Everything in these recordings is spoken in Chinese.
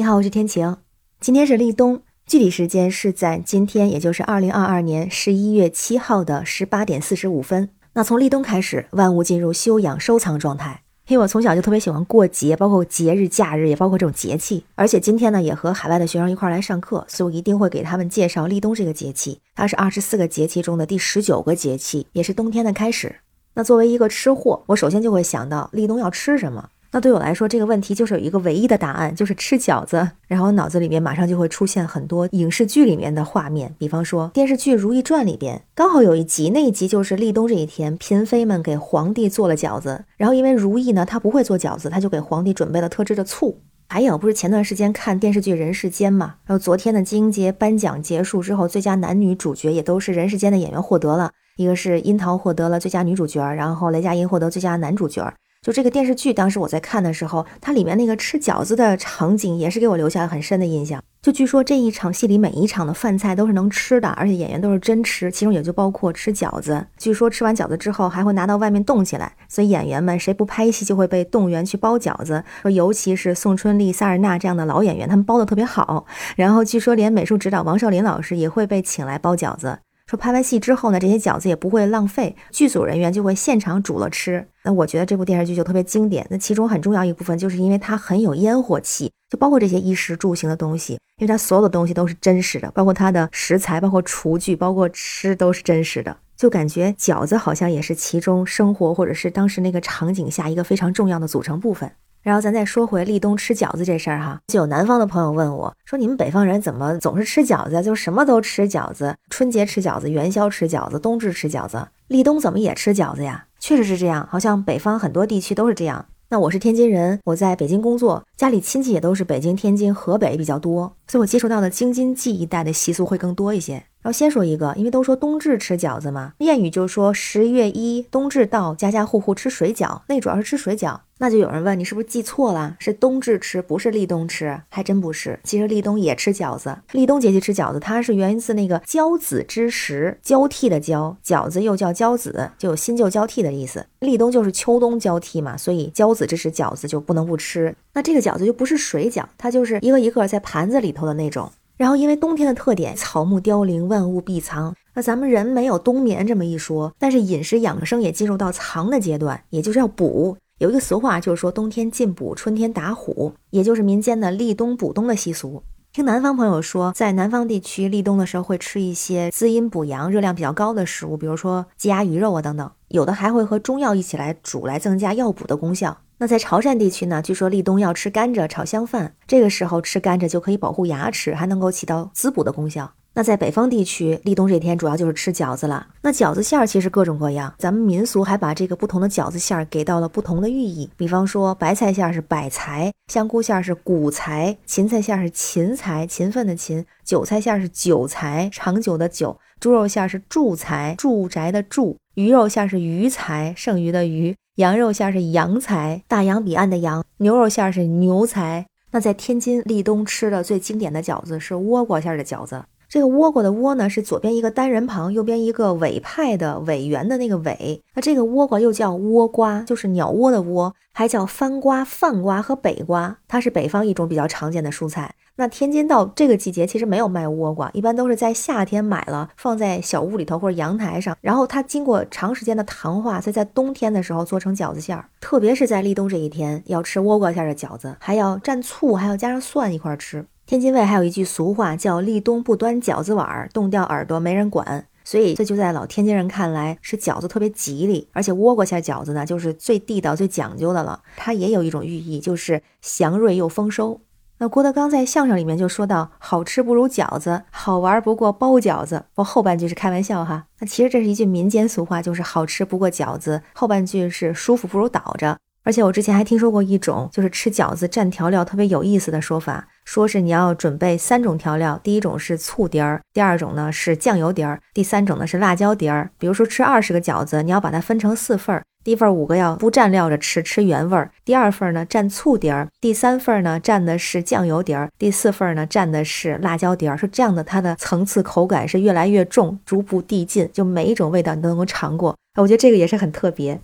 你好，我是天晴。今天是立冬，具体时间是在今天，也就是二零二二年十一月七号的十八点四十五分。那从立冬开始，万物进入休养收藏状态。因为我从小就特别喜欢过节，包括节日、假日，也包括这种节气。而且今天呢，也和海外的学生一块来上课，所以我一定会给他们介绍立冬这个节气。它是二十四个节气中的第十九个节气，也是冬天的开始。那作为一个吃货，我首先就会想到立冬要吃什么。那对我来说，这个问题就是有一个唯一的答案，就是吃饺子。然后脑子里面马上就会出现很多影视剧里面的画面，比方说电视剧《如懿传》里边，刚好有一集，那一集就是立冬这一天，嫔妃们给皇帝做了饺子。然后因为如懿呢，她不会做饺子，她就给皇帝准备了特制的醋。还有，不是前段时间看电视剧《人世间》嘛？然后昨天的金鹰节颁奖结束之后，最佳男女主角也都是《人世间》的演员获得了，一个是樱桃获得了最佳女主角，然后雷佳音获得最佳男主角。就这个电视剧，当时我在看的时候，它里面那个吃饺子的场景也是给我留下了很深的印象。就据说这一场戏里每一场的饭菜都是能吃的，而且演员都是真吃，其中也就包括吃饺子。据说吃完饺子之后还会拿到外面冻起来，所以演员们谁不拍戏就会被动员去包饺子。说尤其是宋春丽、萨尔娜这样的老演员，他们包的特别好。然后据说连美术指导王少林老师也会被请来包饺子。说拍完戏之后呢，这些饺子也不会浪费，剧组人员就会现场煮了吃。那我觉得这部电视剧就特别经典。那其中很重要一部分就是因为它很有烟火气，就包括这些衣食住行的东西，因为它所有的东西都是真实的，包括它的食材，包括厨具，包括吃都是真实的，就感觉饺子好像也是其中生活或者是当时那个场景下一个非常重要的组成部分。然后咱再说回立冬吃饺子这事儿哈，就有南方的朋友问我说：“你们北方人怎么总是吃饺子？就什么都吃饺子，春节吃饺子，元宵吃饺子，冬至吃饺子，立冬怎么也吃饺子呀？”确实是这样，好像北方很多地区都是这样。那我是天津人，我在北京工作，家里亲戚也都是北京、天津、河北比较多，所以我接触到的京津冀一带的习俗会更多一些。然后先说一个，因为都说冬至吃饺子嘛，谚语就说十月一冬至到，家家户户吃水饺，那主要是吃水饺。那就有人问你是不是记错了？是冬至吃，不是立冬吃？还真不是，其实立冬也吃饺子。立冬节气吃饺子，它是源自那个交子之时，交替的交，饺子又叫交子，就有新旧交替的意思。立冬就是秋冬交替嘛，所以交子之时饺子就不能不吃。那这个饺子就不是水饺，它就是一个一个在盘子里头的那种。然后，因为冬天的特点，草木凋零，万物闭藏。那咱们人没有冬眠这么一说，但是饮食养生也进入到藏的阶段，也就是要补。有一个俗话，就是说冬天进补，春天打虎，也就是民间的立冬补冬的习俗。听南方朋友说，在南方地区立冬的时候会吃一些滋阴补阳、热量比较高的食物，比如说鸡鸭鱼肉啊等等，有的还会和中药一起来煮，来增加药补的功效。那在潮汕地区呢，据说立冬要吃甘蔗炒香饭，这个时候吃甘蔗就可以保护牙齿，还能够起到滋补的功效。那在北方地区，立冬这天主要就是吃饺子了。那饺子馅儿其实各种各样，咱们民俗还把这个不同的饺子馅儿给到了不同的寓意。比方说，白菜馅儿是百财，香菇馅儿是谷财，芹菜馅儿是勤财，勤奋的勤；韭菜馅儿是久财，长久的久；猪肉馅儿是住财，住宅的住；鱼肉馅儿是鱼财，剩余的鱼；羊肉馅儿是羊财，大洋彼岸的洋；牛肉馅儿是牛财。那在天津立冬吃的最经典的饺子是倭瓜馅儿的饺子。这个倭瓜的倭呢，是左边一个单人旁，右边一个委派的委员的那个委。那这个倭瓜又叫倭瓜，就是鸟窝的窝，还叫番瓜、饭瓜和北瓜。它是北方一种比较常见的蔬菜。那天津到这个季节其实没有卖倭瓜，一般都是在夏天买了，放在小屋里头或者阳台上，然后它经过长时间的糖化，再在冬天的时候做成饺子馅儿。特别是在立冬这一天，要吃倭瓜馅的饺子，还要蘸醋，还要加上蒜一块吃。天津卫还有一句俗话叫“立冬不端饺子碗，冻掉耳朵没人管”，所以这就在老天津人看来是饺子特别吉利，而且窝瓜馅饺子呢就是最地道、最讲究的了。它也有一种寓意，就是祥瑞又丰收。那郭德纲在相声里面就说到：“好吃不如饺子，好玩不过包饺子。”我后半句是开玩笑哈，那其实这是一句民间俗话，就是好吃不过饺子，后半句是舒服不如倒着。而且我之前还听说过一种，就是吃饺子蘸调料特别有意思的说法，说是你要准备三种调料，第一种是醋碟儿，第二种呢是酱油碟儿，第三种呢是辣椒碟儿。比如说吃二十个饺子，你要把它分成四份儿，第一份五个要不蘸料着吃，吃原味儿；第二份呢蘸醋碟儿，第三份呢蘸的是酱油碟儿，第四份呢蘸的是辣椒碟儿。说这样的它的层次口感是越来越重，逐步递进，就每一种味道你都能够尝过。我觉得这个也是很特别。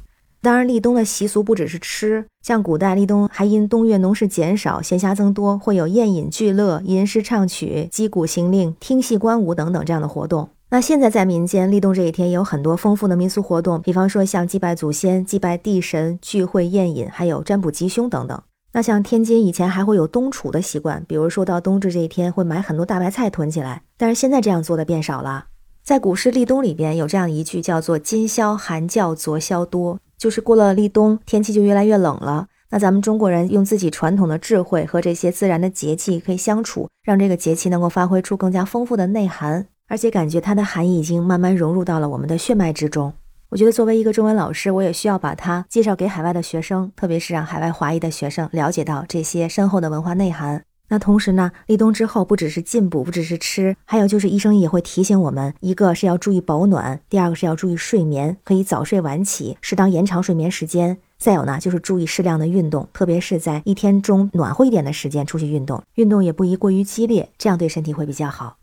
当然，立冬的习俗不只是吃，像古代立冬还因冬月农事减少，闲暇增多，会有宴饮聚乐、吟诗唱曲、击鼓行令、听戏观舞等等这样的活动。那现在在民间立冬这一天也有很多丰富的民俗活动，比方说像祭拜祖先、祭拜地神、聚会宴饮，还有占卜吉凶等等。那像天津以前还会有冬储的习惯，比如说到冬至这一天会买很多大白菜囤起来，但是现在这样做的变少了。在古诗立冬里边有这样一句叫做“今宵寒较昨宵多”，就是过了立冬天气就越来越冷了。那咱们中国人用自己传统的智慧和这些自然的节气可以相处，让这个节气能够发挥出更加丰富的内涵。而且感觉它的含义已经慢慢融入到了我们的血脉之中。我觉得作为一个中文老师，我也需要把它介绍给海外的学生，特别是让海外华裔的学生了解到这些深厚的文化内涵。那同时呢，立冬之后不只是进补，不只是吃，还有就是医生也会提醒我们，一个是要注意保暖，第二个是要注意睡眠，可以早睡晚起，适当延长睡眠时间。再有呢，就是注意适量的运动，特别是在一天中暖和一点的时间出去运动，运动也不宜过于激烈，这样对身体会比较好。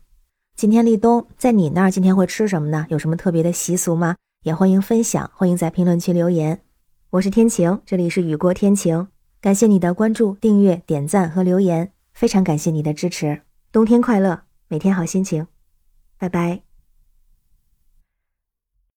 今天立冬，在你那儿今天会吃什么呢？有什么特别的习俗吗？也欢迎分享，欢迎在评论区留言。我是天晴，这里是雨过天晴，感谢你的关注、订阅、点赞和留言，非常感谢你的支持。冬天快乐，每天好心情，拜拜。